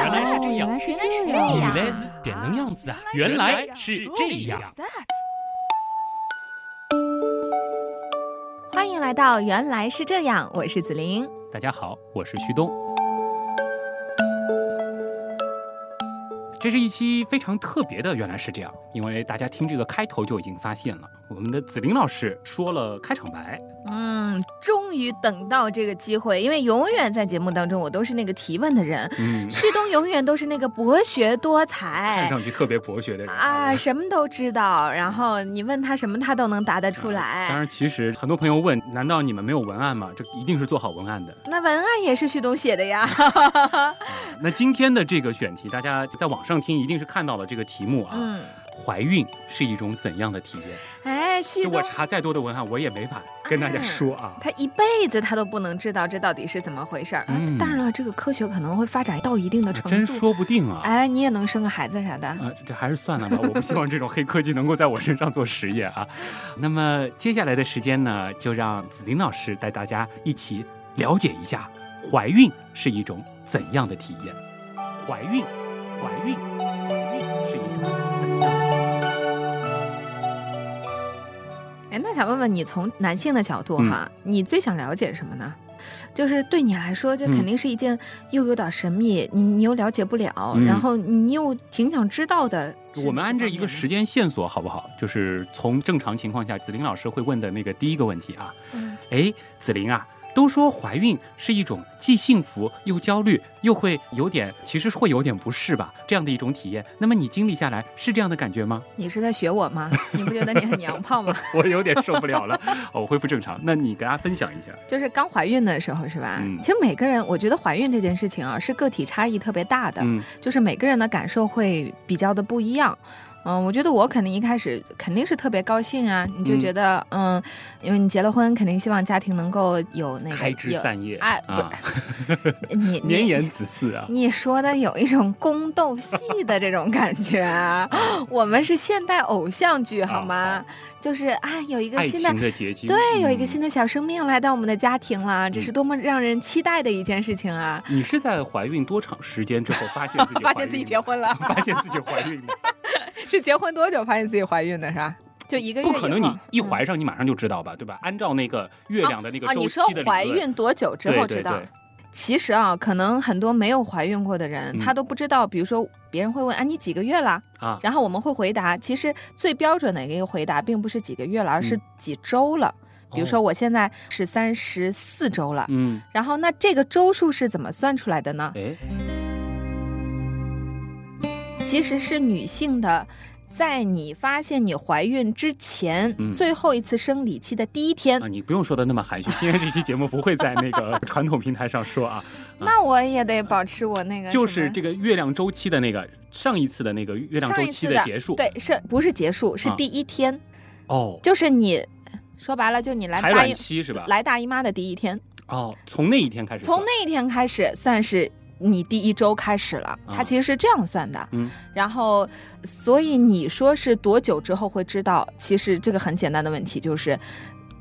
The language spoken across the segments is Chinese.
样，原来是这样原来是原来是这这样，原来是点能样子啊！原来是这样。欢迎来到原来是这样，我是子琳。大家好，我是旭东。这是一期非常特别的，原来是这样，因为大家听这个开头就已经发现了，我们的子琳老师说了开场白，嗯，终于等到这个机会，因为永远在节目当中我都是那个提问的人，嗯，旭东永远都是那个博学多才看。上去特别博学的人啊，什么都知道，然后你问他什么，他都能答得出来当。然，其实很多朋友问，难道你们没有文案吗？这一定是做好文案的。那文案也是旭东写的呀。那今天的这个选题，大家在网上听一定是看到了这个题目啊。嗯，怀孕是一种怎样的体验？哎，旭东我查再多的文案，我也没法跟大家说啊。他一辈子他都不能知道这到底是怎么回事儿。啊嗯当然了，这个科学可能会发展到一定的程度。真说不定啊。哎，你也能生个孩子啥的。啊，这还是算了吧，我不希望这种黑科技能够在我身上做实验啊。那么接下来的时间呢，就让子林老师带大家一起了解一下怀孕是一种怎样的体验。怀孕，怀孕，怀孕是一种哎，那想问问你，从男性的角度哈，嗯你最想了解什么呢？就是对你来说，这嗯肯定是一件又有点神秘，你你又了解不了，嗯然后你又挺想知道的。我们按照一个时间线索好不好？就是从正常情况下，子琳老师会问的那个第一个问题啊。嗯哎，子琳啊，都说怀孕是一种既幸福又焦虑，又会有点，其实会有点不适吧，这样的一种体验。那么你经历下来是这样的感觉吗？你是在学我吗？你不觉得你很娘炮吗？我有点受不了了，哦 我恢复正常。那你跟大家分享一下。就是刚怀孕的时候是吧？嗯其实每个人，我觉得怀孕这件事情啊，是个体差异特别大的，嗯就是每个人的感受会比较的不一样。嗯，我觉得我肯定一开始肯定是特别高兴啊，你就嗯觉得嗯因为你结了婚，肯定希望家庭能够有那个开枝散叶，哎不啊，你 你绵延子嗣啊。你说的有一种宫斗戏的这种感觉啊，我们是现代偶像剧好吗？啊就是啊，有一个新的的结晶，对，有一个嗯新的小生命来到我们的家庭了，这是多么让人期待的一件事情啊！你是在怀孕多长时间之后发现自己 发现自己结婚了，发现自己怀孕的？是结婚多久发现自己怀孕的是吧？就一个月。不可能，你一嗯怀上你马上就知道吧，对吧？按照那个月亮的那个啊，周你说怀孕多久之后知道？对对对其实啊，可能很多没有怀孕过的人，嗯他都不知道。比如说，别人会问：“啊，你几个月了？”啊，然后我们会回答，其实最标准的一个回答，并不是几个月了，而是嗯几周了。比如说，哦，我现在是三十四周了，嗯，然后那这个周数是怎么算出来的呢？哎，其实是女性的，在你发现你怀孕之前，嗯最后一次生理期的第一天，啊，你不用说的那么含蓄，今天这期节目不会在那个 传统平台上说啊，那我也得保持我那个就是这个月亮周期的那个上一次的那个月亮周期的结束，对，是不是结束？是啊第一天，哦，就是你说白了，就是你来排卵大姨期是吧？来大姨妈的第一天，哦，从那一天开始，从那一天开始算是。你第一周开始了，它啊其实是这样算的。嗯，然后，所以你说是多久之后会知道？其实这个很简单的问题就是，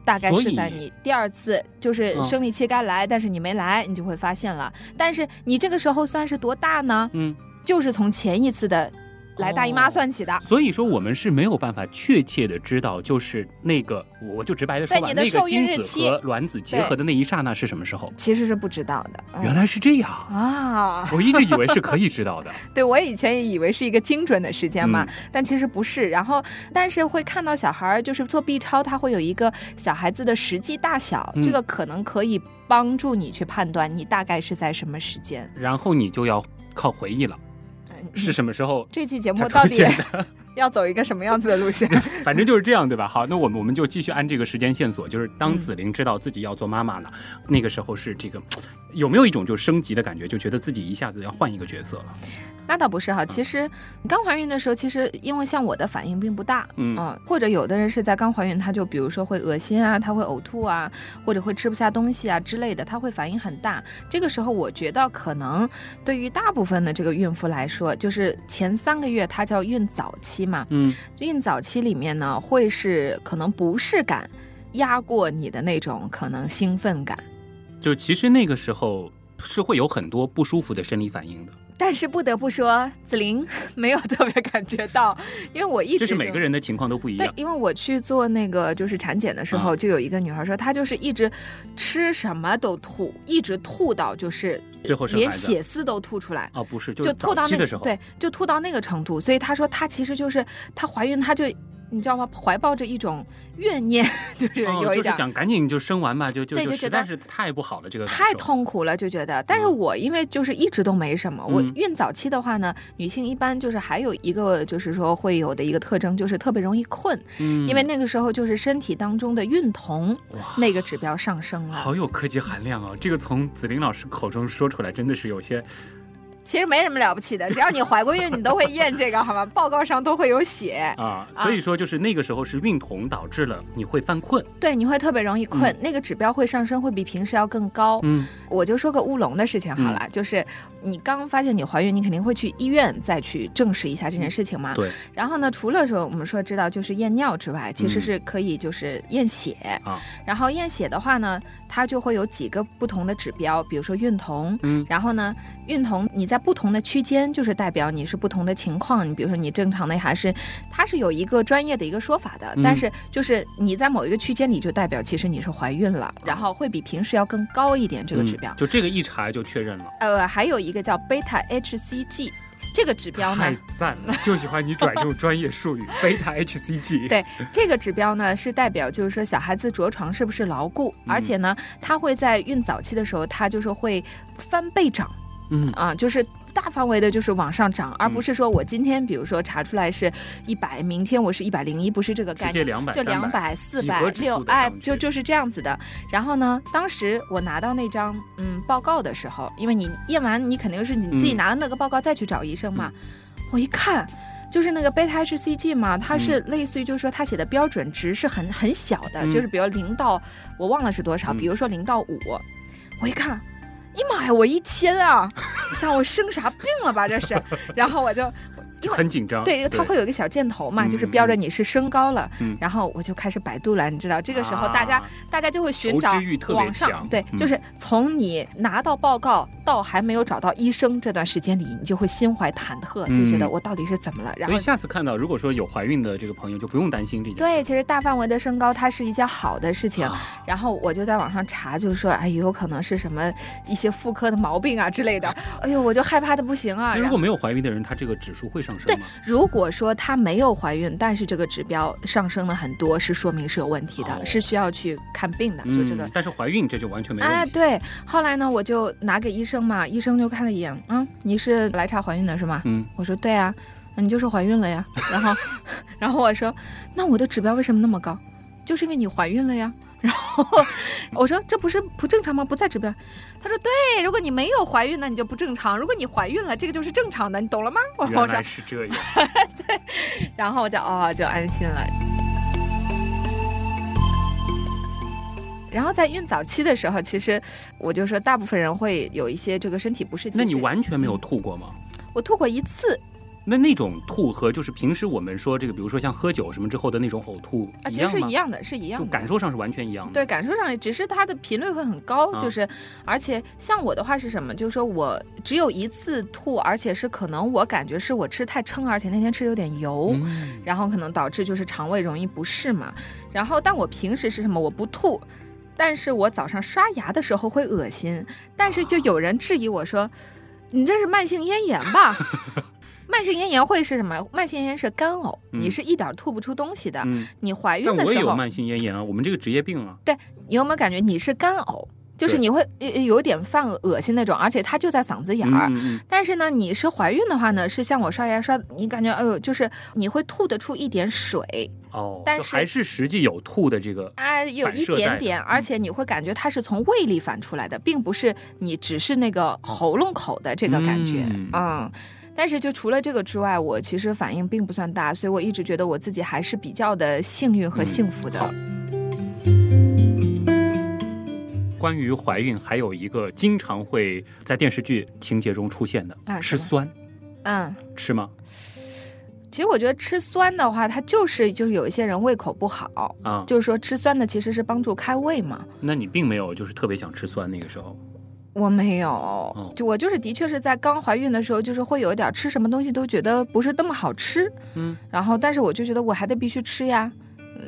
大概是在你第二次就是嗯生理期该来，但是你没来，你就会发现了。但是你这个时候算是多大呢？嗯，就是从前一次的来大姨妈哦算起的。所以说我们是没有办法确切的知道，就是那个，我就直白的说吧，你的那个精子和卵子结合的那一刹那是什么时候？其实是不知道的。嗯原来是这样，啊，我一直以为是可以知道的。对我以前也以为是一个精准的时间嘛，嗯但其实不是。然后，但是会看到小孩儿就是做 B 超，他会有一个小孩子的实际大小，嗯这个可能可以帮助你去判断你大概是在什么时间。然后你就要靠回忆了，嗯是什么时候？这期节目它到底要走一个什么样子的路线？反正就是这样，对吧？好，那我们我们就继续按这个时间线索，就是当嗯子玲知道自己要做妈妈了，那个时候是这个有没有一种就升级的感觉，就觉得自己一下子要换一个角色了？那倒不是哈，其实你刚怀孕的时候，其实因为像我的反应并不大，嗯或者有的人是在刚怀孕，他就比如说会恶心啊，他会呕吐啊，或者会吃不下东西啊之类的，他会反应很大。这个时候，我觉得可能对于大部分的这个孕妇来说，就是前三个月它叫孕早期嘛，嗯，孕早期里面呢，会是可能不适感压过你的那种可能兴奋感。就其实那个时候是会有很多不舒服的生理反应的。但是不得不说，紫菱 没有特别感觉到，因为我一直这是每个人的情况都不一样，。对因为我去做那个就是产检的时候，啊就有一个女孩说，她就是一直吃什么都吐，一直吐到就是最后生连血丝都吐出来。啊，不是，就是吐到那个时候，对，就吐到那个程度，所以她说她其实就是她怀孕，她就你知道吗？怀抱着一种怨念，就是哦，有一点就是想赶紧就生完吧，就就就实在是太不好了，这个太痛苦了，就觉得。但是嗯我因为就是一直都没什么，我嗯孕早期的话呢，女性一般就是还有一个就是说会有的一个特征，就是特别容易困，嗯，因为那个时候就是身体当中的孕酮哇。那个指标上升了。好有科技含量哦！这个从紫菱老师口中说出来，真的是有些其实没什么了不起的，只要你怀过孕，你都会验这个，好吗？报告上都会有写。啊，所以说就是那个时候是孕酮导致了你会犯困，对，你会特别容易困，那个指标会上升，会比平时要更高。嗯我就说个乌龙的事情好了，就是你刚发现你怀孕，你肯定会去医院再去证实一下这件事情嘛。对然后呢，除了说我们说知道就是验尿之外，其实嗯是可以就是验血。啊然后验血的话呢，它就会有几个不同的指标，比如说孕酮。嗯然后呢，孕酮你在不同的区间，就是代表你是不同的情况。你比如说你正常的还是，它是有一个专业的一个说法的，嗯但是就是你在某一个区间里，就代表其实你是怀孕了，然后会比平时要更高一点这个指标。嗯就这个一查就确认了，呃，还有一个叫贝塔 HCG 这个指标呢太，赞了，就喜欢你转这种专业术语，贝塔 HCG，对这个指标呢是代表就是说小孩子着床是不是牢固，嗯而且呢，它会在孕早期的时候，它就是会翻倍长嗯啊，就是。大范围的就是往上涨，而不是说我今天比如说查出来是一百，明天我是一百零一，不是这个概念。就两300百、四百六，哎就就是这样子的。然后呢，当时我拿到那张嗯报告的时候，因为你验完，你肯定是你自己嗯拿了那个报告再去找医生嘛。我一看，就是那个贝塔 HCG 嘛，它是类似于就是说它写的标准值是很很小的，嗯就是比如零到我忘了是多少，嗯比如说零到五，我一看。哎呀妈呀！我一千啊！你想我生啥病了吧？这是，然后我就就很紧张，对，它会有一个小箭头嘛，嗯就是标着你是升高了。嗯然后我就开始百度了，你知道，这个时候大家、啊大家就会寻求找网上强，对，嗯就是从你拿到报告到还没有找到医生这段时间里，你就会心怀忐忑，就觉得嗯我到底是怎么了。然后所以下次看到如果说有怀孕的这个朋友，就不用担心这件事。对，其实大范围的升高它是一件好的事情。啊然后我就在网上查，就是说，哎，有可能是什么一些妇科的毛病啊之类的。哎呦，我就害怕的不行啊。如果没有怀孕的人，他这个指数会上升吗？，如果说他没有怀孕，但是这个指标上升了很多，是说明是有问题的，哦是需要去看病的。就这个嗯，但是怀孕这就完全没哎，问题。对。后来呢，我就拿给医生嘛，医生就看了一眼，嗯，你是来查怀孕的是吗？嗯，我说对啊，那你就是怀孕了呀。然后，然后我说，那我的指标为什么那么高？就是因为你怀孕了呀。然后我说这不是不正常吗？不在指标。他说对，如果你没有怀孕，那你就不正常；如果你怀孕了，这个就是正常的，你懂了吗？我原说来是这样。对然后我就哦就安心了。然后在孕早期的时候，其实我就说，大部分人会有一些这个身体不适。那你完全没有吐过吗？我吐过一次那那种吐和就是平时我们说这个，比如说像喝酒什么之后的那种呕吐啊，其实是一？样的，是一样的就的。感受上是完全一样的。对，感受上只是它的频率会很高，啊就是而且像我的话是什么？就是说我只有一次吐，而且是可能我感觉是我吃太撑，而且那天吃的有点油。嗯，然后可能导致就是肠胃容易不适嘛。然后，但我平时是什么？我不吐，但是我早上刷牙的时候会恶心。但是就有人质疑我说：“你这是慢性咽炎吧？” 慢性咽炎会是什么？慢性咽炎是干呕，嗯你是一点儿吐不出东西的。嗯，你怀孕的时候，我也有慢性咽炎啊，我们这个职业病啊。对你有没有感觉你是干呕？就是你会有点犯恶心那种，而且它就在嗓子眼儿。嗯嗯但是呢，你是怀孕的话呢，是像我刷牙刷，你感觉哎呦，就是你会吐得出一点水，嗯，哦，但是还是实际有吐的这个。啊，有一点点，而嗯且你会感觉它是从胃里反出来的，并不是你只是那个喉咙口的这个感觉，嗯嗯。但是就除了这个之外，我其实反应并不算大，所以我一直觉得我自己还是比较的幸运和幸福的。好关于怀孕，还有一个经常会在电视剧情节中出现的，啊吃酸，嗯，吃吗？其实我觉得吃酸的话，它就是就是有一些人胃口不好，啊，就是说吃酸的其实是帮助开胃嘛。那你并没有就是特别想吃酸那个时候。我没有，就我就是的确是在刚怀孕的时候，就是会有一点吃什么东西都觉得不是那么好吃，嗯，然后但是我就觉得我还得必须吃呀，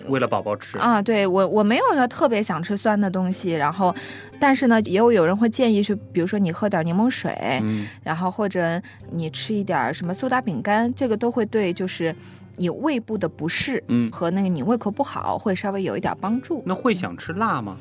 为了宝宝吃啊，对我我没有说特别想吃酸的东西，然后但是呢，也有有人会建议去，比如说你喝点柠檬水，嗯，然后或者你吃一点什么苏打饼干，这个都会对就是你胃部的不适，嗯，和那个你胃口不好会稍微有一点帮助。那会想吃辣吗？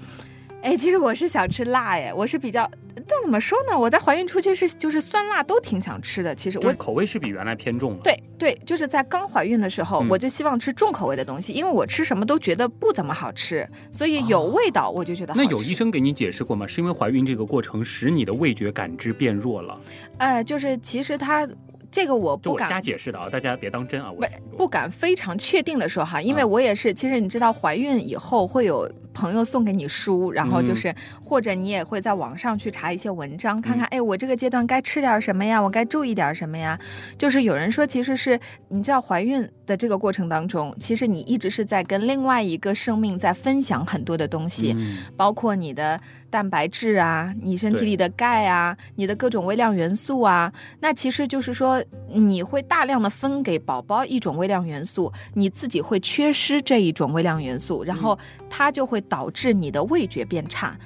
哎，其实我是想吃辣哎，我是比较，但怎么说呢？我在怀孕初期是就是酸辣都挺想吃的。其实我口味是比原来偏重了。对对，就是在刚怀孕的时候，我就希望吃重口味的东西，因为我吃什么都觉得不怎么好吃，所以有味道我就觉得。那有医生给你解释过吗？是因为怀孕这个过程使你的味觉感知变弱了？呃，就是其实它。这个我不敢瞎解释的啊，大家别当真啊。不不敢非常确定的说哈，因为我也是，其实你知道，怀孕以后会有朋友送给你书，然后就是或者你也会在网上去查一些文章，看看哎，我这个阶段该吃点什么呀，我该注意点什么呀。就是有人说，其实是你知道，怀孕的这个过程当中，其实你一直是在跟另外一个生命在分享很多的东西，包括你的蛋白质啊，你身体里的钙啊，你的各种微量元素啊，那其实就是说。你会大量的分给宝宝一种微量元素，你自己会缺失这一种微量元素，然后它就会导致你的味觉变差。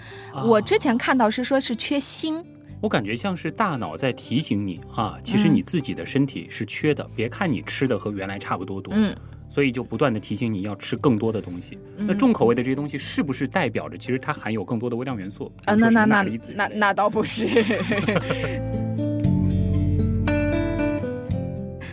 我之前看到是说是缺锌，我感觉像是大脑在提醒你啊，其实你自己的身体是缺的。别看你吃的和原来差不多多，嗯，所以就不断的提醒你要吃更多的东西。那重口味的这些东西是不是代表着其实它含有更多的微量元素？啊，那那那那那倒不是。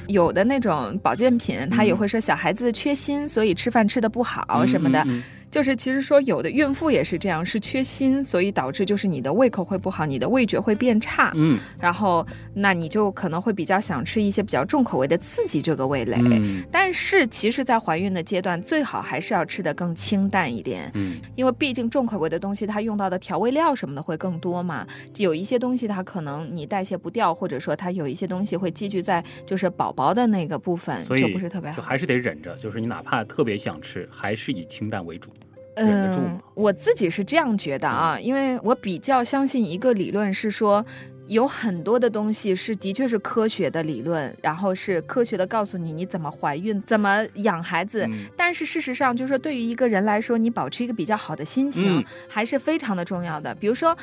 有的那种保健品，他也会说小孩子缺锌，所以吃饭吃的不好什么的。就是其实说有的孕妇也是这样，是缺锌，所以导致就是你的胃口会不好，你的味觉会变差。嗯，然后那你就可能会比较想吃一些比较重口味的刺激这个味蕾。嗯，但是其实，在怀孕的阶段，最好还是要吃的更清淡一点。嗯，因为毕竟重口味的东西，它用到的调味料什么的会更多嘛。有一些东西它可能你代谢不掉，或者说它有一些东西会积聚在就是宝宝的那个部分，就不是特别好。就还是得忍着，就是你哪怕特别想吃，还是以清淡为主。嗯，我自己是这样觉得啊，因为我比较相信一个理论，是说有很多的东西是的确是科学的理论，然后是科学的告诉你你怎么怀孕、怎么养孩子。但是事实上，就是说对于一个人来说，你保持一个比较好的心情还是非常的重要的。比如说，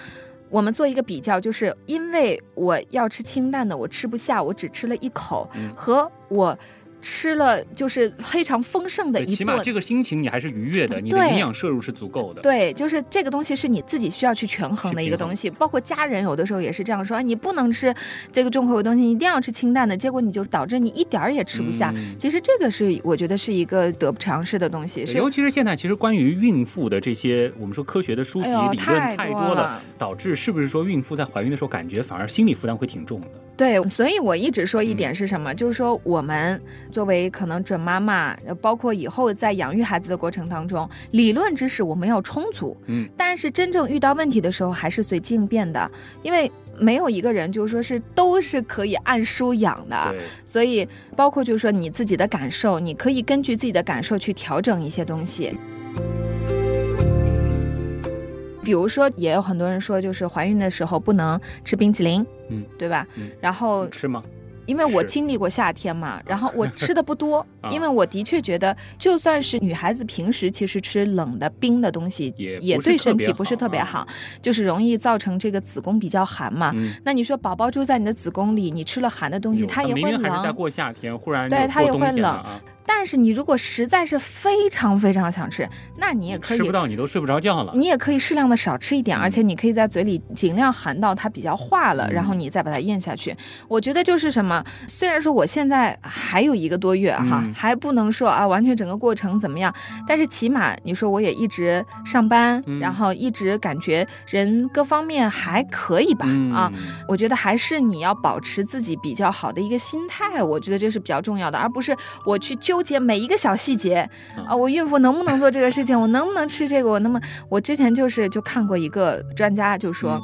我们做一个比较，就是因为我要吃清淡的，我吃不下，我只吃了一口，和我。吃了就是非常丰盛的一顿，起码这个心情你还是愉悦的，你的营养摄入是足够的。对，就是这个东西是你自己需要去权衡的一个东西。包括家人有的时候也是这样说，你不能吃这个重口味东西，你一定要吃清淡的，结果你就导致你一点儿也吃不下。其实这个是我觉得是一个得不偿失的东西。尤其是现在，其实关于孕妇的这些我们说科学的书籍理论太多了，导致是不是说孕妇在怀孕的时候感觉反而心理负担会挺重的？对，所以我一直说一点是什么，就是说我们作为可能准妈妈，包括以后在养育孩子的过程当中，理论知识我们要充足，嗯，但是真正遇到问题的时候，还是随机应变的，因为没有一个人就是说是都是可以按书养的，所以包括就是说你自己的感受，你可以根据自己的感受去调整一些东西。比如说，也有很多人说，就是怀孕的时候不能吃冰淇淋，嗯，对吧？然后吃吗？因为我经历过夏天嘛，然后我吃的不多，因为我的确觉得，就算是女孩子平时其实吃冷的冰的东西，也也对身体不是特别好，就是容易造成这个子宫比较寒嘛。那你说宝宝住在你的子宫里，你吃了寒的东西，它也会冷。还在过夏天，忽然对它也会冷。但是你如果实在是非常非常想吃，那你也可以吃不到，你都睡不着觉了。你也可以适量的少吃一点，而且你可以在嘴里尽量含到它比较化了，然后你再把它咽下去。我觉得就是什么，虽然说我现在还有一个多月哈，还不能说啊完全整个过程怎么样，但是起码你说我也一直上班，然后一直感觉人各方面还可以吧啊。我觉得还是你要保持自己比较好的一个心态，我觉得这是比较重要的，而不是我去纠。纠结每一个小细节啊！我孕妇能不能做这个事情？我能不能吃这个？我那么，我之前就是就看过一个专家就说，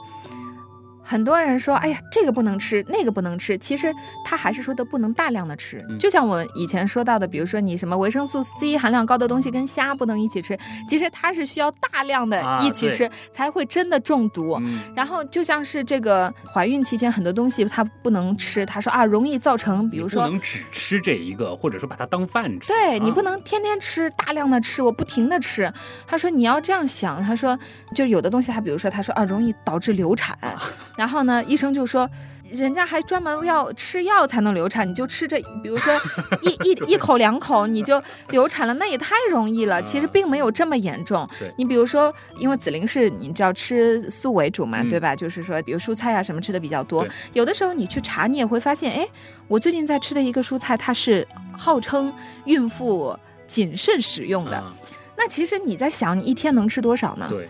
很多人说，哎呀，这个不能吃，那个不能吃，其实他还是说的不能大量的吃。嗯就像我以前说到的，比如说你什么维生素 C 含量高的东西跟虾不能一起吃，其实它是需要大量的啊一起吃、才会真的中毒。嗯，然后就像是这个怀孕期间很多东西它不能吃，他说啊容易造成，比如说不能只吃这一个，或者说把它当饭吃。对你啊不能天天吃，大量的吃，我不停的吃。他说你要这样想，他说就有的东西，他比如说他说啊容易导致流产，然后呢医生就说。人家还专门要吃药才能流产，你就吃这，比如说一 一一口两口你就流产了，那也太容易了。其实并没有这么严重对。你比如说，因为紫菱是你知道吃素为主嘛，嗯对吧？就是说，比如蔬菜啊什么吃的比较多对。有的时候你去查，你也会发现，哎，我最近在吃的一个蔬菜，它是号称孕妇谨慎使用的。嗯那其实你在想，你一天能吃多少呢？对，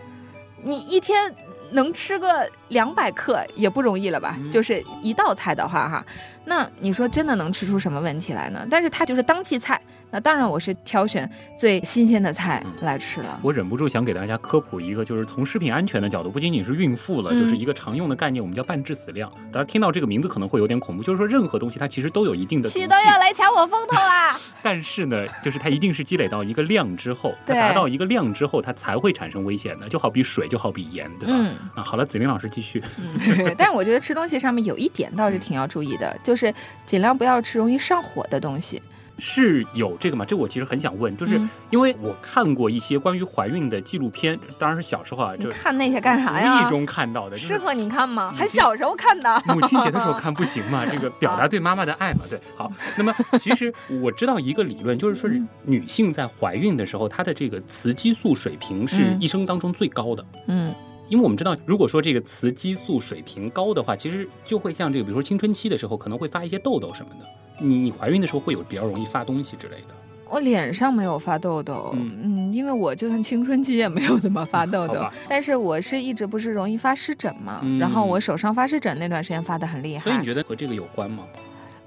你一天能吃个两百克也不容易了吧？嗯就是一道菜的话，哈，那你说真的能吃出什么问题来呢？但是它就是当季菜，那当然我是挑选最新鲜的菜嗯来吃了。我忍不住想给大家科普一个，就是从食品安全的角度，不仅仅是孕妇了，嗯就是一个常用的概念，我们叫半致死量。大家听到这个名字可能会有点恐怖，就是说任何东西它其实都有一定的许都要来抢我风头啦！但是呢，就是它一定是积累到一个量之后，它达到一个量之后，它才会产生危险的，就好比水，就好比盐，对吧？嗯啊，好了，子菱老师继续。嗯，但是我觉得吃东西上面有一点倒是挺要注意的，就是尽量不要吃容易上火的东西。是有这个吗？这我其实很想问，就是嗯因为我看过一些关于怀孕的纪录片，当然是小时候啊，就看那些干啥呀无意呀？中看到的，适合你看吗？还小时候看的。母亲节的时候看不行吗，这个表达对妈妈的爱嘛，对。好，那么其实我知道一个理论，就是说嗯女性在怀孕的时候，她的这个雌激素水平是嗯一生当中最高的。嗯因为我们知道，如果说这个雌激素水平高的话，其实就会像这个，比如说青春期的时候，可能会发一些痘痘什么的。你你怀孕的时候会有比较容易发东西之类的。我脸上没有发痘痘，嗯嗯因为我就算青春期也没有怎么发痘痘，但是我是一直不是容易发湿疹嘛，嗯然后我手上发湿疹那段时间发的很厉害所以你，觉得和这个有关吗？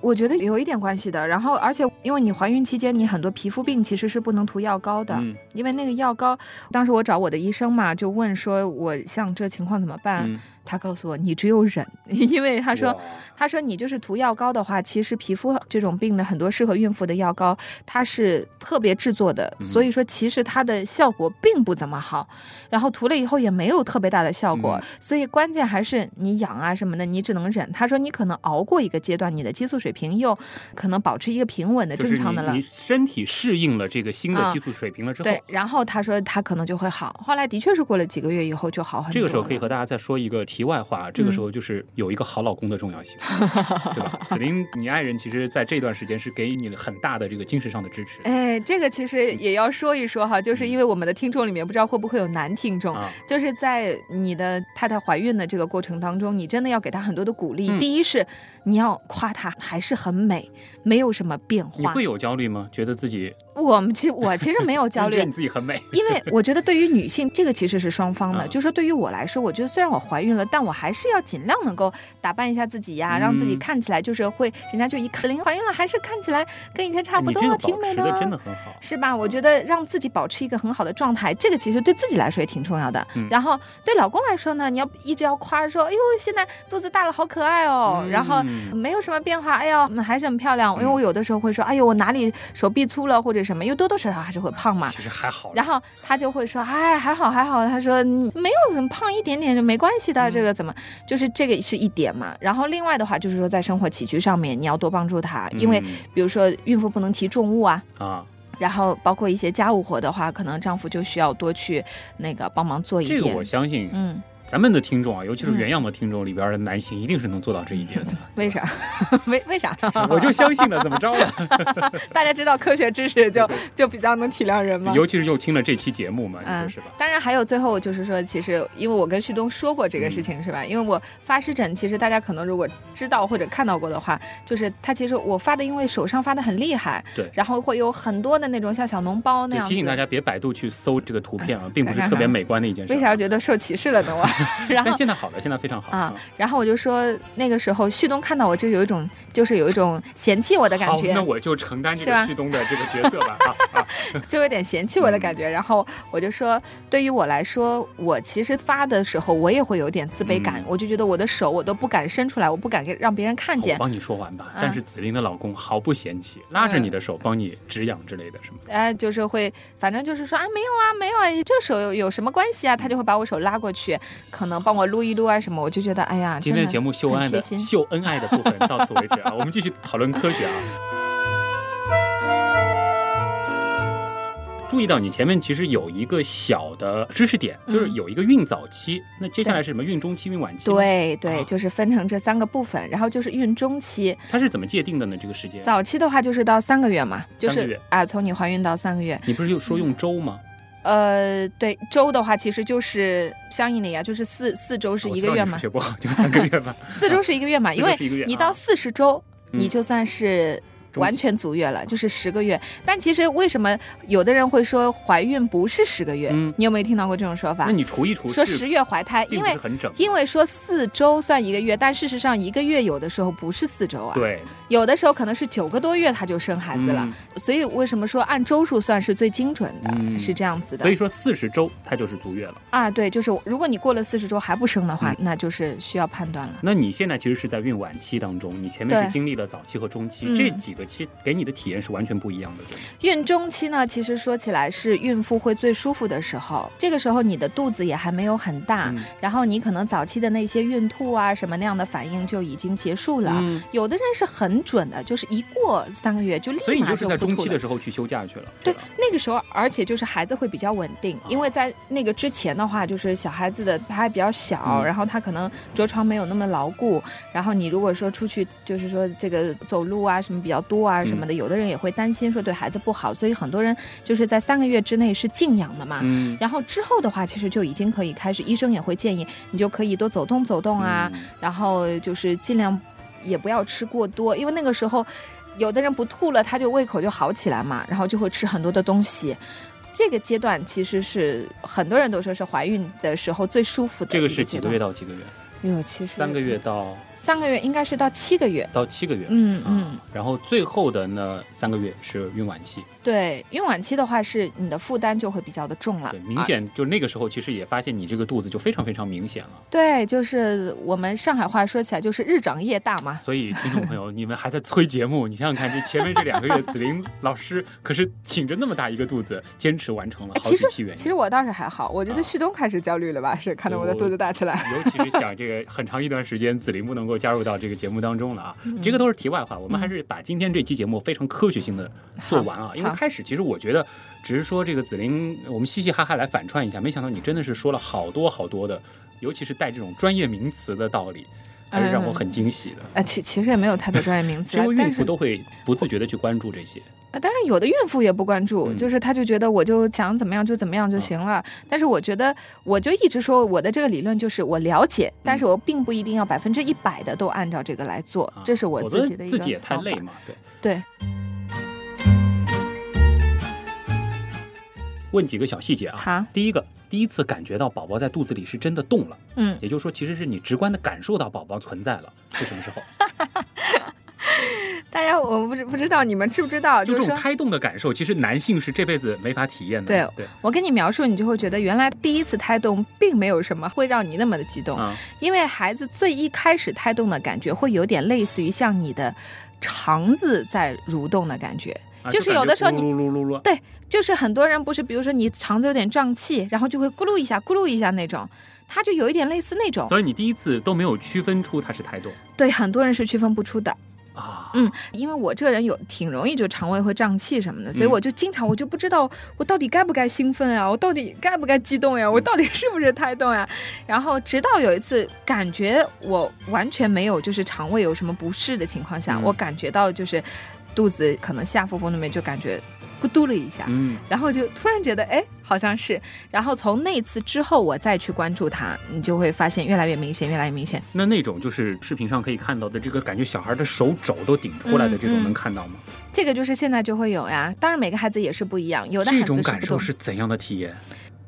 我觉得有一点关系的。然后而且因为你怀孕期间你很多皮肤病其实是不能涂药膏的，嗯因为那个药膏，当时我找我的医生嘛，就问说我像这情况怎么办？嗯，他告诉我你只有忍，因为他说他说你就是涂药膏的话，其实皮肤这种病的很多适合孕妇的药膏，它是特别制作的，嗯所以说其实它的效果并不怎么好，然后涂了以后也没有特别大的效果，嗯所以关键还是你痒啊什么的，你只能忍。他说你可能熬过一个阶段，你的激素水平又可能保持一个平稳的正常的了你你。身体适应了这个新的啊激素水平了之后，对，然后他说他可能就会好，后来的确是过了几个月以后就好很多。这个时候可以和大家再说一个题外话，这个嗯时候就是有一个好老公的重要性，对吧？肯定，你爱人其实在这段时间是给你很大的这个精神上的支持哎，这个其实也要说一说哈，就是因为我们的听众里面不知道会不会有男听众，啊。就是在你的太太怀孕的这个过程当中，你真的要给她很多的鼓励。嗯第一是你要夸她还是很美，没有什么变化。你会有焦虑吗？觉得自己我们其实我其实没有焦虑觉得，你自己很美，因为我觉得对于女性，这个其实是双方的。嗯就说对于我来说，我觉得虽然我怀孕了，但我还是要尽量能够打扮一下自己呀，嗯让自己看起来就是会，人家就一看，怀孕了还是看起来跟以前差不多挺美的真的很好。是吧？我觉得让自己保持一个很好的状态，这个其实对自己来说也挺重要的。嗯然后对老公来说呢，你要一直要夸说，哎呦，现在肚子大了，好可爱哦。嗯然后没有什么变化，哎呀，嗯还是很漂亮。因为嗯我有的时候会说，哎呦，我哪里手臂粗了或者什么，因为多多少少还是会胖嘛。其实还好。然后他就会说，哎，还好还好。他说你没有怎么胖一点点就没关系的，嗯这个怎么就是这个是一点嘛。然后另外的话就是说，在生活起居上面你要多帮助他，因为嗯比如说孕妇不能提重物啊。啊，然后包括一些家务活的话，可能丈夫就需要多去那个帮忙做一点。这个我相信，嗯，咱们的听众啊，尤其是嗯原样的听众里边的男性，一定是能做到这一点的。为啥？为为啥？我就相信了，怎么着了？大家知道科学知识就就比较能体谅人嘛。尤其是又听了这期节目嘛，你说嗯是吧？当然还有最后就是说，其实因为我跟旭东说过这个事情、是吧？因为我发湿疹，其实大家可能如果知道或者看到过的话，就是它其实我发的，因为手上发的很厉害，对然后会有很多的那种像小脓包那样提醒大家别百度去搜这个图片啊，并不是特别美观的一件事。为啥觉得受歧视了呢？我 然后但现在好了，现在非常好啊，然后我就说那个时候旭东看到我就有一种就是有一种嫌弃我的感，觉那，我就承担这个旭东的这个角色吧。啊啊，就有点嫌弃我的感觉。然后我就说，对于我来说，我其实发的时候我也会有点自卑感，嗯我就觉得我的手我都不敢伸出来，我不敢给让别人看见。我帮你说完吧。嗯但是紫琳的老公毫不嫌弃，拉着你的手帮你止痒之类的，什么？哎，就是会，反正就是说啊，没有啊，没有啊，这手有有什么关系啊？他就会把我手拉过去，可能帮我撸一撸啊什么，我就觉得，哎呀，今天的节目秀恩爱的秀恩爱的部分到此为止啊，我们继续讨论科学啊。注意到你前面其实有一个小的知识点，就是嗯有一个孕早期，那接下来是什么？孕中期、孕晚期？，对对，啊就是分成这三个部分，然后就是孕中期，它是怎么界定的呢？这个时间？早期的话就是到三个月嘛，就是啊，从你怀孕到三个月。你不是又说用周吗？呃，对，周的话其实就是相应的呀，就是四四周是一个月嘛，学不好，就三个月嘛。四周是一个月嘛，因为你到啊四十周，嗯你就算是。完全足月了，就是十个月。但其实为什么有的人会说怀孕不是十个月？嗯你有没有听到过这种说法那？你除一除说十月怀胎，因为很整。因为说四周算一个月，但事实上一个月有的时候不是四周啊，对，有的时候可能是九个多月他就生孩子了。嗯所以为什么说按周数算是最精准的？嗯是这样子的。所以说四十周它就是足月了。啊，对，就是如果你过了四十周还不生的话，嗯那就是需要判断了。那你现在其实是在孕晚期当中，你前面是经历了早期和中期，嗯这几个期给你的体验是完全不一样的，孕中期呢，其实说起来是孕妇会最舒服的时候，这个时候你的肚子也还没有很大，嗯然后你可能早期的那些孕吐啊什么那样的反应就已经结束了。嗯，有的人是很准的，就是一过三个月就立所以你马就是在中期的。时候去休假去了，对？那个时候，而且就是孩子会比较稳定，啊因为在那个之前的话，就是小孩子的他还比较小，嗯然后他可能着床没有那么牢固，然后你如果说出去，就是说这个走路啊什么比较多啊什么的，有的人也会担心说对孩子不好，所以很多人就是在三个月之内是静养的嘛。嗯，然后之后的话，其实就已经可以开始，医生也会建议你就可以多走动走动啊，嗯然后就是尽量也不要吃过多，因为那个时候有的人不吐了，他就胃口就好起来嘛，然后就会吃很多的东西。这个阶段其实是很多人都说是怀孕的时候最舒服的这个是几个月？到几个月？有，其实三个月到三个月应该是到七个月。到七个月。嗯啊嗯，然后最后的那三个月是孕晚期，对，孕晚期的话是你的负担就会比较的重了对，，明啊显就那个时候其实也发现你这个肚子就非常非常明显了。对，就是我们上海话说起来就是日长夜大嘛。所以听众朋友，你们还在催节目，你想想看，这前面这两个月，子琳老师可是挺着那么大一个肚子，坚持完成了好几期原因。其实我倒是还好，我觉啊得旭东开始焦虑了吧？是看着我的肚子大起来。尤其是想这个很长一段时间，子琳不能够加入到这个节目当中了啊，嗯这个都是题外话。我们还是把今天这期节目非常科学性的做完啊，因为开始其实我觉得只是说这个紫菱，我们嘻嘻哈哈来反串一下，没想到你真的是说了好多好多的，尤其是带这种专业名词的道理，还是让我很惊喜的。呃，其其实也没有太多专业名词 因为，孕妇都会不自觉的去关注这些，呃，当然有的孕妇也不关注，嗯就是她就觉得我就想怎么样就怎么样就行了。但是我觉得，我就一直说我的这个理论就是我了解，但是我并不一定要百分之一百的都按照这个来做，啊这是我自己的一个自己也太累嘛。对，对，问几个小细节啊。好，第一个，第一次感觉到宝宝在肚子里是真的动了，嗯，也就是说，其实是你直观的感受到宝宝存在了，是什么时候？大家我不知不知道你们知不知道，就。这种胎动的感受，其实男性是这辈子没法体验的。对对我跟你描述，你就会觉得原来第一次胎动并没有什么会让你那么的激动，啊，因为孩子最一开始胎动的感觉会有点类似于像你的肠子在蠕动的感觉，啊就是有的时候你对，就是很多人不是，比如说你肠子有点胀气，然后就会咕噜一下、咕噜一下那种，它就有一点类似那种。所以你第一次都没有区分出它是胎动对，很多人是区分不出的。啊。嗯，因为我这个人有挺容易就肠胃会胀气什么的，所以嗯我就经常我就不知道我到底该不该兴奋啊，我到底该不该激动呀，嗯我到底是不是胎动呀？然后直到有一次感觉我完全没有就是肠胃有什么不适的情况下，嗯我感觉到就是肚子可能下腹部那边就感觉咕嘟了一下，嗯，然后就突然觉得，哎，好像是。然后从那次之后，我再去关注他，你就会发现越来越明显，越来越明显。那那种就是视频上可以看到的这个感觉，小孩的手肘都顶出来的这种，能看到吗？这个就是现在就会有呀。当然每个孩子也是不一样，有的孩子这种感受是怎样的体验？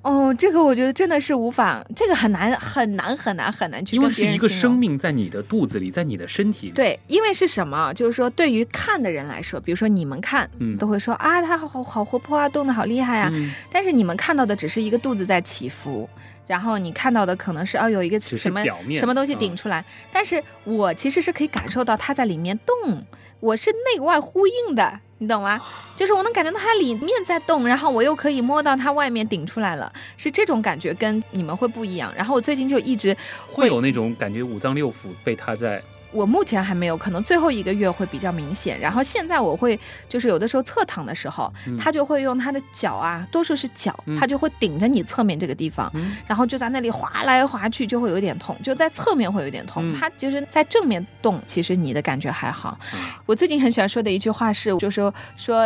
哦，这个我觉得真的是无法，这个很难很难很难很难去因为跟别人是一个生命在你的肚子里，在你的身体里。，对，因为是什么？就是说，对于看的人来说，比如说你们看，嗯都会说啊，他好好好活泼啊，动得好厉害啊。嗯，但是你们看到的只是一个肚子在起伏，然后你看到的可能是啊有一个什么表面什么东西嗯顶出来，但是我其实是可以感受到它在里面动，我是内外呼应的，你懂吗？就是我能感觉到它里面在动，然后我又可以摸到它外面顶出来了，是这种感觉跟你们会不一样。然后我最近就一直会有那种感觉，五脏六腑被它在我目前还没有，可能最后一个月会比较明显。然后现在我会，就是有的时候侧躺的时候，嗯他就会用他的脚啊，多数是脚嗯，他就会顶着你侧面这个地方，嗯然后就在那里滑来滑去，就会有一点痛，就在侧面会有点痛。嗯他就是在正面动，其实你的感觉还好。啊我最近很喜欢说的一句话是，就说说，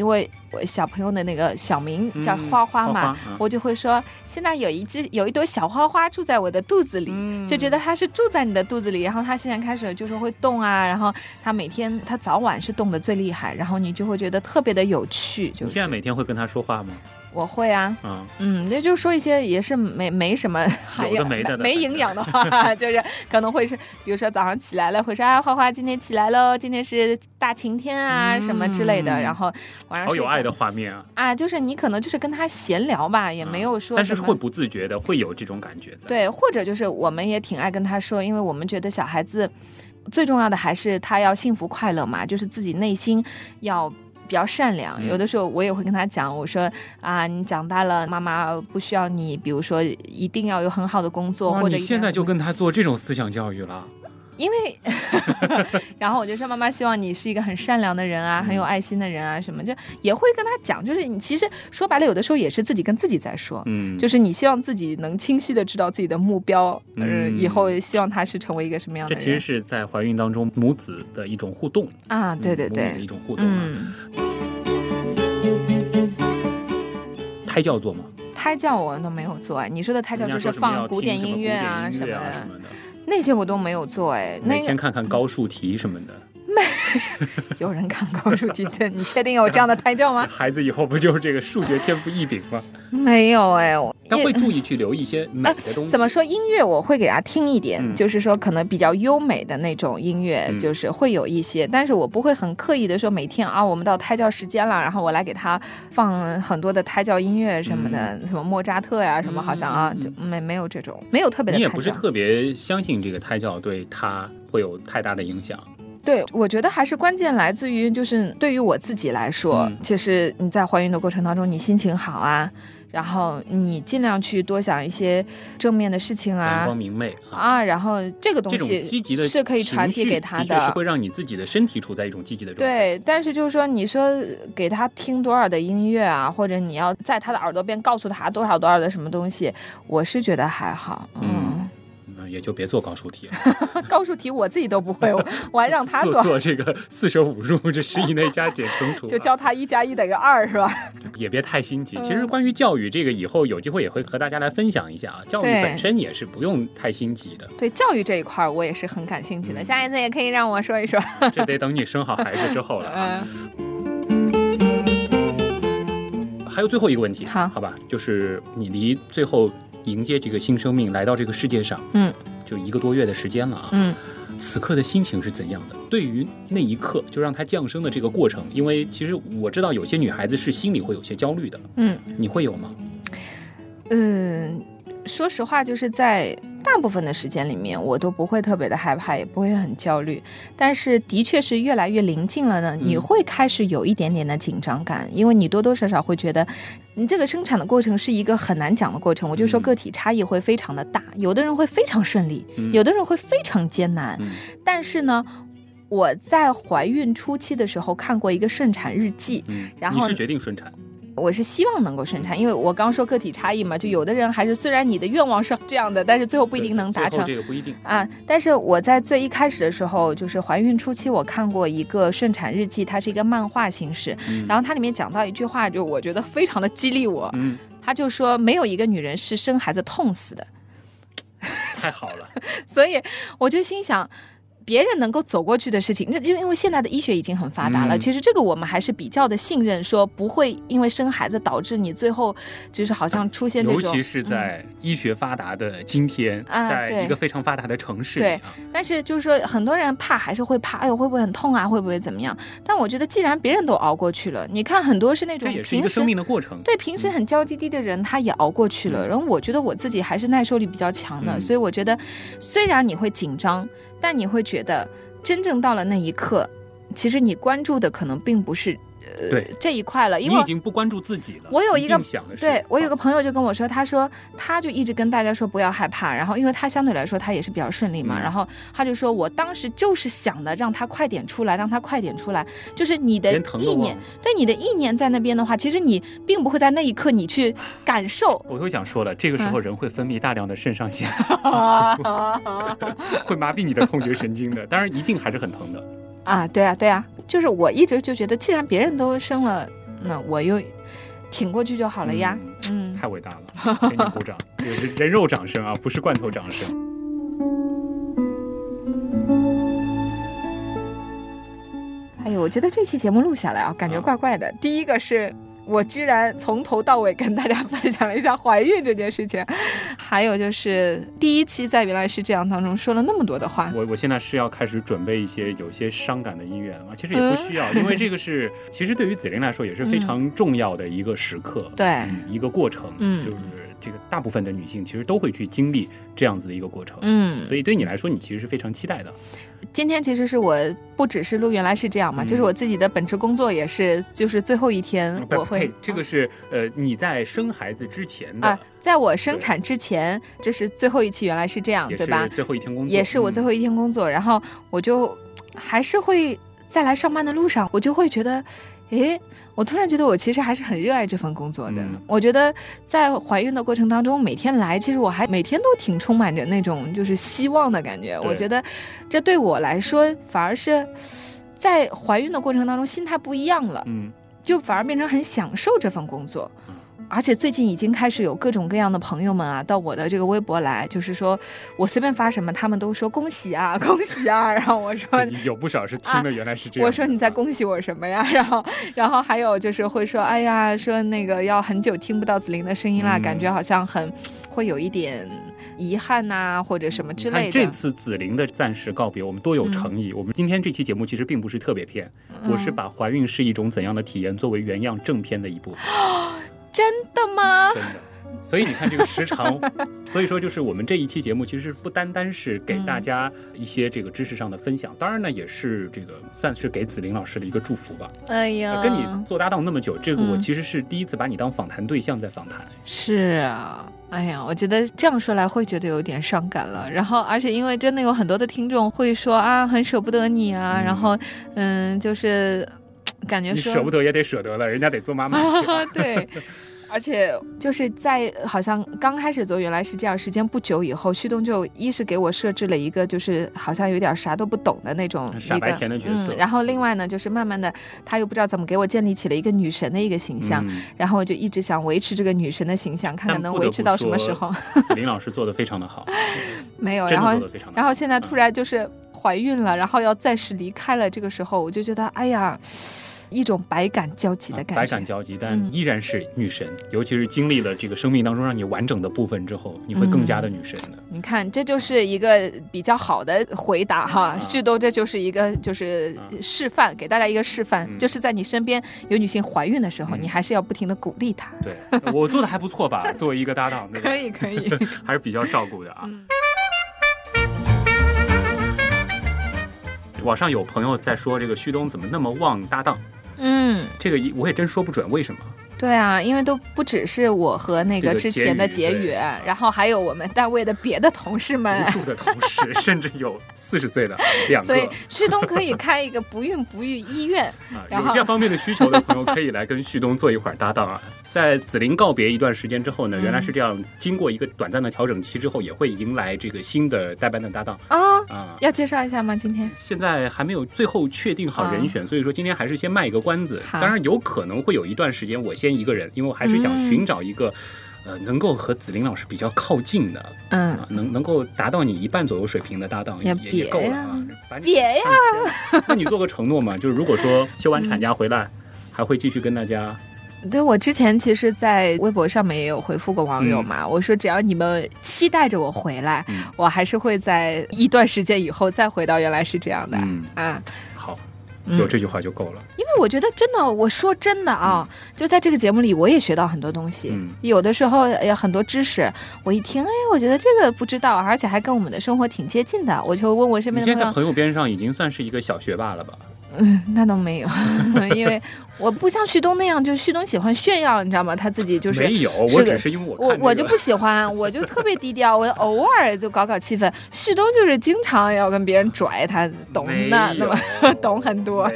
因为我小朋友的那个小名叫嗯花花嘛，花花嗯我就会说，现在有一只有一朵小花花住在我的肚子里。嗯就觉得它是住在你的肚子里，然后它现在开始就是会动啊，然后它每天它早晚是动的最厉害，然后你就会觉得特别的有趣。就是你现在每天会跟它说话吗？我会啊，嗯，嗯，那就说一些也是没没什么涵养、有的没的的没营养的话，就是可能会是，比如说早上起来了，会说啊，花花今天起来喽，今天是大晴天啊、嗯什么之类的，然后晚上好有爱的画面啊！啊，就是你可能就是跟他闲聊吧，也没有说但是会不自觉的会有这种感觉在。，对，或者就是我们也挺爱跟他说，因为我们觉得小孩子最重要的还是他要幸福快乐嘛，就是自己内心要。比较善良，嗯有的时候我也会跟他讲，我说啊，你长大了，妈妈不需要你，比如说一定要有很好的工作，或者你现在就跟他做这种思想教育了。因为，然后我就说妈妈希望你是一个很善良的人啊，嗯很有爱心的人啊，什么就也会跟他讲，就是你其实说白了，有的时候也是自己跟自己在说，嗯，就是你希望自己能清晰的知道自己的目标，呃，嗯以后希望他是成为一个什么样这的人其实是在怀孕当中母子的一种互动，啊？对对嗯的一，种互动啊。嗯，胎教做吗？胎教我都没有做哎，你说的胎教就是放古典音乐啊什，么的，那些我都没有做哎，那个每天看看高数题什么的。有人看高数题这你确定有这样的胎教吗？孩子以后不就是这个数学天赋异禀吗？没有哎，但会注意去留一些美的东西。怎么说？音乐我会给他听一点，嗯就是说可能比较优美的那种音乐，嗯就是会有一些，但是我不会很刻意的说每天啊，我们到胎教时间了，然后我来给他放很多的胎教音乐什么的，什么莫扎特呀、什么，好像啊，嗯就没没有这种，没有特别的。你也不是特别相信这个胎教对他会有太大的影响。对，我觉得还是关键来自于，就是对于我自己来说，嗯其实你在怀孕的过程当中，你心情好啊。然后你尽量去多想一些正面的事情啊阳啊光明媚啊，啊，然后这个东西积极的是可以传递给他的确是会让你自己的身体处在一种积极的状态。对，但是就是说，你说给他听多少的音乐啊，或者你要在他的耳朵边告诉他多少多少的什么东西，我是觉得还好。嗯，嗯，也就别做高数题了，高数题我自己都不会，我我还让他做做，做这个四舍五入这十以内加减乘除啊，就教他一加一等于二，是吧？也别太心急。嗯其实关于教育这个，以后有机会也会和大家来分享一下啊。教育本身也是不用太心急的，对教育这一块儿，我也是很感兴趣的。嗯下一次也可以让我说一说。这得等你生好孩子之后了啊。嗯，还有最后一个问题，好好吧，就是你离最后迎接这个新生命来到这个世界上，嗯，就一个多月的时间了啊。嗯，此刻的心情是怎样的？对于那一刻就让他降生的这个过程，因为其实我知道有些女孩子是心里会有些焦虑的，嗯你会有吗？嗯，说实话，就是在大部分的时间里面，我都不会特别的害怕，也不会很焦虑。但是，的确是越来越临近了呢，你嗯会开始有一点点的紧张感，因为你多多少少会觉得，你这个生产的过程是一个很难讲的过程。我就说嗯个体差异会非常的大，有的人会非常顺利，嗯有的人会非常艰难。嗯但是呢，我在怀孕初期的时候看过一个顺产日记，嗯，然后你是决定顺产，我是希望能够顺产，因为我刚说个体差异嘛，就有的人还是虽然你的愿望是这样的，但是最后不一定能达成这个不一定。啊。但是我在最一开始的时候，就是怀孕初期，我看过一个顺产日记，它是一个漫画形式，嗯然后它里面讲到一句话，就我觉得非常的激励我，嗯，他就说没有一个女人是生孩子痛死的，太好了，所以我就心想。别人能够走过去的事情，那就因为现在的医学已经很发达了，嗯其实这个我们还是比较的信任，说不会因为生孩子导致你最后就是好像出现这种，尤其是嗯在医学发达的今天，在一个非常发达的城市里对啊，但是就是说，很多人怕还是会怕，哎呦，会不会很痛啊？会不会怎么样？但我觉得，既然别人都熬过去了，你看很多是那种平时也是一个生命的过程。对平时很娇滴滴的人，他也熬过去了。嗯然后我觉得我自己还是耐受力比较强的，嗯所以我觉得，虽然你会紧张，但你会觉得真正到了那一刻，其实你关注的可能并不是呃对这一块了，因你为已经不关注自己了。我有一个对我有个啊朋友就跟我说，他说他就一直跟大家说不要害怕，然后因为他相对来说他也是比较顺利嘛，嗯然后他就说我当时就是想的让他快点出来，让他快点出来，就是你的意念。对你的意念在那边的话，其实你并不会在那一刻你去感受。我会想说了，这个时嗯候人会分泌大量的肾上腺，会麻痹你的痛觉神经的。当然，一定还是很疼的。啊，对啊，对啊，就是我一直就觉得，既然别人都生了，那我又挺过去就好了呀。嗯，太伟大了，给你鼓掌，人肉掌声啊，不是罐头掌声。哎呦，我觉得这期节目录下来啊，感觉啊怪怪的。第一个是我居然从头到尾跟大家分享了一下怀孕这件事情，还有就是第一期在原来是这样当中说了那么多的话。我我现在是要开始准备一些有些伤感的音乐了吗？其实也嗯不需要，因为这个是其实对于子玲来说也是非常重要的一个时刻，对，嗯一个过程，嗯就是这个大部分的女性其实都会去经历这样子的一个过程，嗯，所以对你来说，你其实是非常期待的。今天其实是我不只是录原来是这样嘛，嗯。就是我自己的本职工作也是，就是最后一天我会这个是呃你在生孩子之前的，啊，在我生产之前，这是最后一期，原来是这样，对吧？最后一天工作，也是我最嗯后一天工作，然后我就还是会在来上班的路上，我就会觉得，诶，我突然觉得我其实还是很热爱这份工作的。嗯我觉得在怀孕的过程当中，每天来，其实我还每天都挺充满着那种就是希望的感觉。我觉得这对我来说反而是。在怀孕的过程当中，心态不一样了，嗯就反而变成很享受这份工作嗯。而且最近已经开始有各种各样的朋友们啊，到我的这个微博来，就是说我随便发什么，他们都说恭喜啊，恭喜啊。然后我说这有不少是听的原来是这样的、我说你在恭喜我什么呀？然后，然后还有就是会说，哎呀，说那个要很久听不到子玲的声音啦，嗯感觉好像很会有一点遗憾呐、或者什么之类的。这次紫菱的暂时告别，我们多有诚意。我们今天这期节目其实并不是特别篇，我是嗯把怀孕是一种怎样的体验作为原样正片的一部分，真的吗？真的。所以你看这个时长，所以说就是我们这一期节目其实不单单是给大家一些这个知识上的分享，当然呢也是这个算是给子玲老师的一个祝福吧。哎呀，跟你做搭档那么久，这个我嗯其实是第一次把你当访谈对象在访谈。是啊，哎呀，我觉得这样说来会觉得有点伤感了。然后，而且因为真的有很多的听众会说啊，很舍不得你啊，嗯然后嗯，就是感觉你说舍不得也得舍得了，人家得做妈妈。对。而且就是在好像刚开始做原来是这样，时间不久以后，旭东就一是给我设置了一个就是好像有点啥都不懂的那种傻白甜的角色嗯，然后另外呢，就是慢慢的他又不知道怎么给我建立起了一个女神的一个形象，嗯然后我就一直想维持这个女神的形象，看看能维持到什么时候。林老师做的非常的好，没有，然后。然后现在突嗯然就是怀孕了，然后要暂时离开了，这个时候我就觉得，哎呀，一种百感交集的感觉。啊百感交集，但嗯依然是女神。尤其是经历了这个生命当中让你完整的部分之后，你会更加的女神的。你看，这就是一个比较好的回答哈。啊旭东，这就是一个就是啊示范，给大家一个示范，嗯就是在你身边有女性怀孕的时候，嗯你还是要不停的鼓励她。对我做的还不错吧？作为一个搭档，对吧？以，可以。还是比较照顾的啊。嗯网上有朋友在说这个旭东怎么那么旺搭档，嗯，这个一我也真说不准为什么。对啊，因为都不只是我和那个之前的结语对结语，然后还有我们单位的别的同事们无。数的同事，甚至有四十岁的两个所以旭东可以开一个不孕不育医院，啊，有这方面的需求的朋友可以来跟旭东做一会儿搭档啊。在紫菱告别一段时间之后呢，嗯原来是这样，经过一个短暂的调整期之后，也会迎来这个新的代班的搭档啊，啊。要介绍一下吗？今天现在还没有最后确定好人选，所以说今天还是先卖一个关子。当然有可能会有一段时间我先一个人，因为我还是想嗯寻找一个。呃，能够和紫菱老师比较靠近的，嗯啊，能能够达到你一半左右水平的搭档也也也也够了啊。别呀！那你做个承诺嘛，就是如果说 休完产假回来，还会继续跟大家对我之前其实，在微博上面也有回复过网友嘛，我说只要你们期待着我回来，嗯我还是会在一段时间以后再回到原来是这样的、嗯啊。好，嗯有这句话就够了。因为我觉得真的，我说真的啊，就在这个节目里，我也学到很多东西。嗯有的时候有很多知识，我一听，哎，我觉得这个不知道，而且还跟我们的生活挺接近的，我就问我身边的朋友，你现在在朋友边上已经算是一个小学霸了吧？嗯，那倒没有，因为我不像旭东那样，就旭东喜欢炫耀，你知道吗？他自己就是没有，我只是因为我我我就不喜欢，我就特别低调，我偶尔就搞搞气氛。旭东就是经常要跟别人拽他，懂的，那么 懂很多。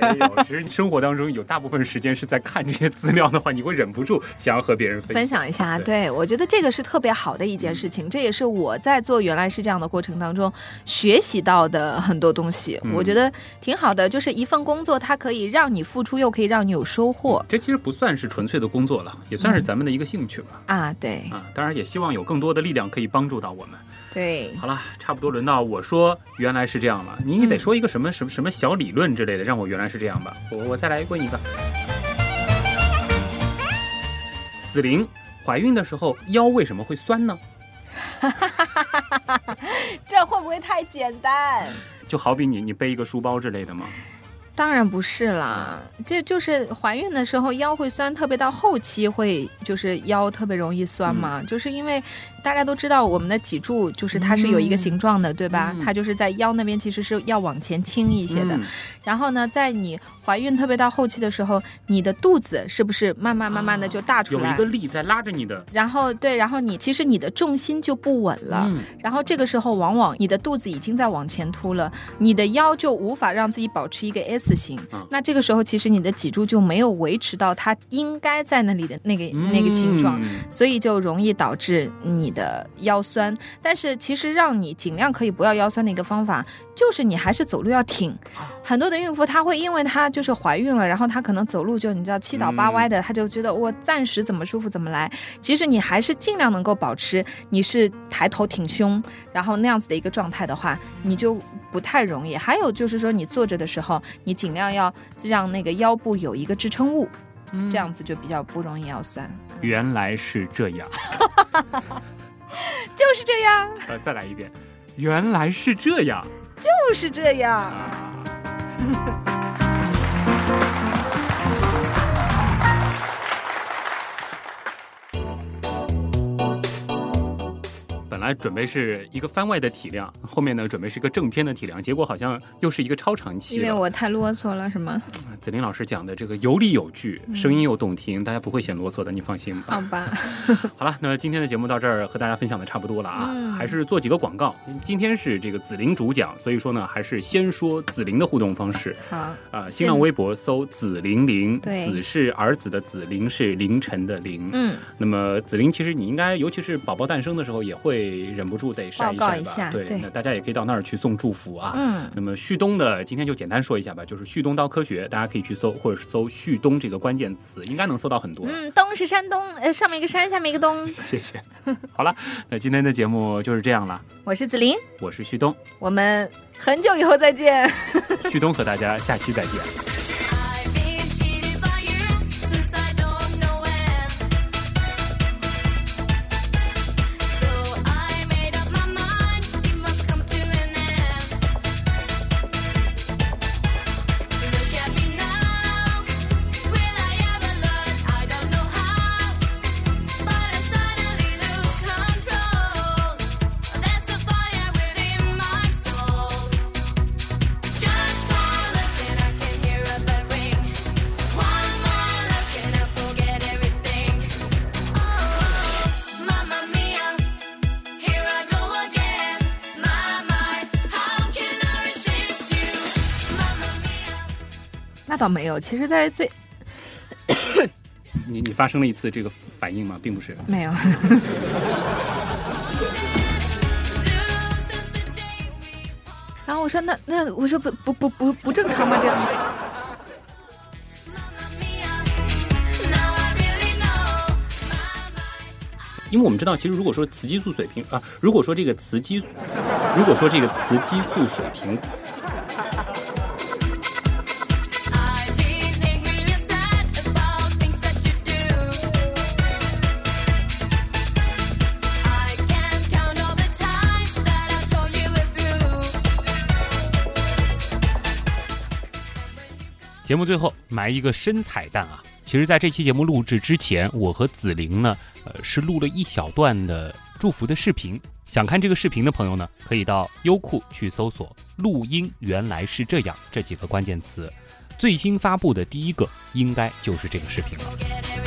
其实生活当中有大部分时间是在看这些资料的话，你会忍不住想要和别人分分享一下，对对我觉得这个是特别好的一件事情，这也是我在做原来是这样的过程当中学习到的很多东西，嗯我觉得挺好的。就是一份工作，它可以让你付出，又可以让你有收获这其实不算是纯粹的工作了，也算是咱们的一个兴趣吧。啊！对啊，当然也希望有更多的力量可以帮助到我们。对，好了，差不多轮到我说原来是这样了，你你得说一个什么什么什么小理论之类的，让我原来是这样吧。我我再来问一个，子玲怀孕的时候腰为什么会酸呢？这会不会太简单？就好比你你背一个书包之类的吗？当然不是啦，这就是怀孕的时候腰会酸，特别到后期会就是腰特别容易酸嘛，嗯。就是因为大家都知道我们的脊柱就是它是有一个形状的，对吧？嗯它就是在腰那边其实是要往前倾一些的。嗯然后呢，在你怀孕特别到后期的时候，你的肚子是不是慢慢慢慢的就大出来？有一个力在拉着你的，然后对，然后你其实你的重心就不稳了。嗯然后这个时候，往往你的肚子已经在往前凸了，你的腰就无法让自己保持一个 S 型。嗯那这个时候，其实你的脊柱就没有维持到它应该在那里的那个、那个形状。嗯所以就容易导致你的腰酸，但是其实让你尽量可以不要腰酸的一个方法，就是你还是走路要挺。很多的孕妇她会因为她就是怀孕了，然后她可能走路就你知道七倒八歪的，她就觉得我暂时怎么舒服怎么来。其实你还是尽量能够保持你是抬头挺胸，然后那样子的一个状态的话，你就不太容易。还有就是说你坐着的时候，你尽量要让那个腰部有一个支撑物，嗯这样子就比较不容易腰酸。原来是这样。就是这样，呃，再来一遍，原来是这样就是这样。啊。本来准备是一个番外的体量，后面呢准备是一个正片的体量，结果好像又是一个超长期因为。我太啰嗦了，是吗？子林老师讲的这个有理有据，嗯声音又动听，大家不会嫌啰嗦的，你放心吧。好吧，好了，那今天的节目到这儿和大家分享的差不多了啊，嗯还是做几个广告。今天是这个紫菱主讲，所以说呢，还是先说紫菱的互动方式好，啊、新浪微博搜紫菱菱，对紫是儿子的紫，菱是凌晨的凌。嗯，那么紫菱其实你应该，尤其是宝宝诞生的时候，也会忍不住得晒告晒吧。对，一下对那大家也可以到那儿去送祝福啊。嗯，那么旭东的今天就简单说一下吧，就是旭东刀科学，大家可以去搜，或者是搜旭东这个关键词，应该能搜到很多。嗯，东是山东，呃，上面一个山，下面一个东。谢谢。好了，那今天的节目就是这样了。我是子琳，我是旭东，我们很久以后再见。旭东和大家下期再见。那倒没有，其实，在最你你发生了一次这个反应吗？并不是。没有。然后我说那那我说不不不不不正常吗？这样。My. 因为我们知道，其实如果说雌激素水平啊，如果说这个雌激素，如果说这个雌激素水平节目最后埋一个深彩蛋啊！其实，在这期节目录制之前，我和紫菱呢，呃，是录了一小段的祝福的视频。想看这个视频的朋友呢，可以到优酷去搜索“录音原来是这样”这几个关键词，最新发布的第一个应该就是这个视频了。